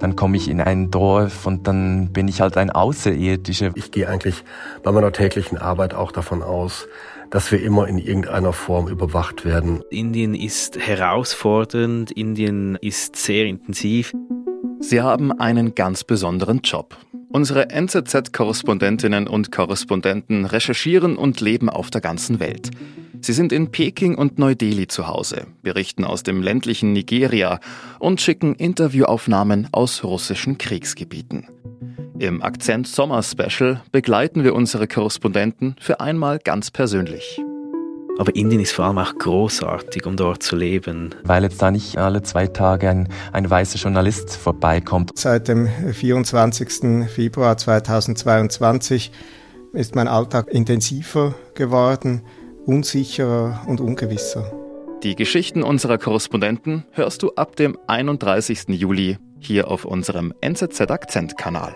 Dann komme ich in ein Dorf und dann bin ich halt ein Außerirdischer. Ich gehe eigentlich bei meiner täglichen Arbeit auch davon aus, dass wir immer in irgendeiner Form überwacht werden. Indien ist herausfordernd, Indien ist sehr intensiv. Sie haben einen ganz besonderen Job. Unsere NZZ-Korrespondentinnen und Korrespondenten recherchieren und leben auf der ganzen Welt. Sie sind in Peking und Neu-Delhi zu Hause, berichten aus dem ländlichen Nigeria und schicken Interviewaufnahmen aus russischen Kriegsgebieten. Im Akzent Sommer Special begleiten wir unsere Korrespondenten für einmal ganz persönlich. Aber Indien ist vor allem auch großartig, um dort zu leben. Weil jetzt da nicht alle zwei Tage ein, ein weißer Journalist vorbeikommt. Seit dem 24. Februar 2022 ist mein Alltag intensiver geworden, unsicherer und ungewisser. Die Geschichten unserer Korrespondenten hörst du ab dem 31. Juli hier auf unserem NZZ Akzent Kanal.